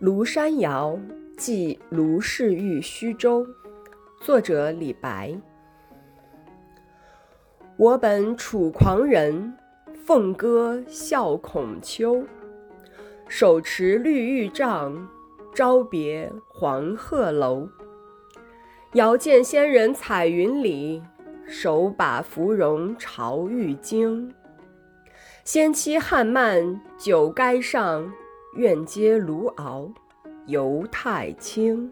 庐山谣寄卢氏玉虚舟，作者李白。我本楚狂人，凤歌笑孔丘。手持绿玉杖，朝别黄鹤楼。遥见仙人彩云里，手把芙蓉朝玉京。仙期汉漫酒垓上，愿接卢敖游太清。